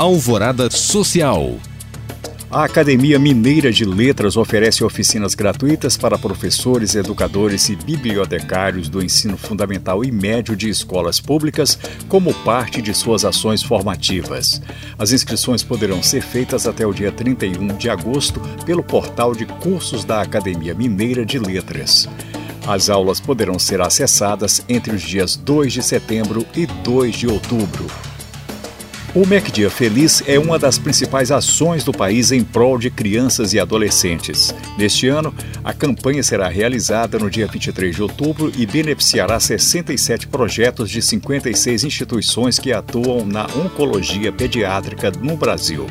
Alvorada Social. A Academia Mineira de Letras oferece oficinas gratuitas para professores, educadores e bibliotecários do ensino fundamental e médio de escolas públicas como parte de suas ações formativas. As inscrições poderão ser feitas até o dia 31 de agosto pelo portal de cursos da Academia Mineira de Letras. As aulas poderão ser acessadas entre os dias 2 de setembro e 2 de outubro. O MEC Dia Feliz é uma das principais ações do país em prol de crianças e adolescentes. Neste ano, a campanha será realizada no dia 23 de outubro e beneficiará 67 projetos de 56 instituições que atuam na oncologia pediátrica no Brasil.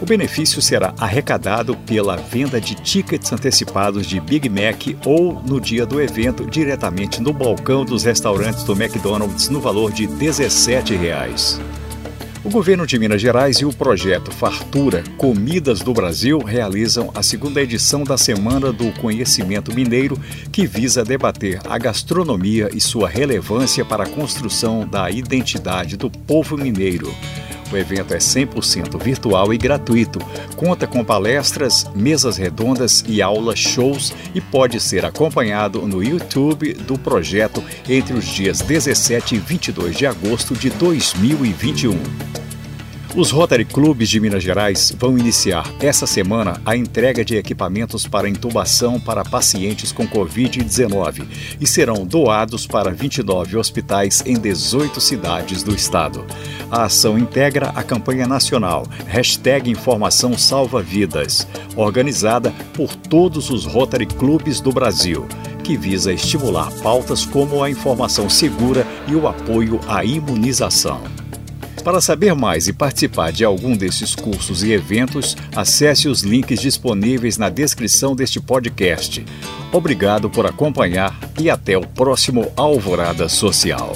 O benefício será arrecadado pela venda de tickets antecipados de Big Mac ou no dia do evento diretamente no balcão dos restaurantes do McDonald's no valor de 17 reais. O governo de Minas Gerais e o projeto Fartura Comidas do Brasil realizam a segunda edição da Semana do Conhecimento Mineiro, que visa debater a gastronomia e sua relevância para a construção da identidade do povo mineiro. O evento é 100% virtual e gratuito, conta com palestras, mesas redondas e aulas shows e pode ser acompanhado no YouTube do projeto entre os dias 17 e 22 de agosto de 2021. Os Rotary Clubes de Minas Gerais vão iniciar essa semana a entrega de equipamentos para intubação para pacientes com Covid-19 e serão doados para 29 hospitais em 18 cidades do estado. A ação integra a campanha nacional Hashtag Informação Salva Vidas, organizada por todos os Rotary Clubes do Brasil que visa estimular pautas como a informação segura e o apoio à imunização. Para saber mais e participar de algum desses cursos e eventos, acesse os links disponíveis na descrição deste podcast. Obrigado por acompanhar e até o próximo Alvorada Social.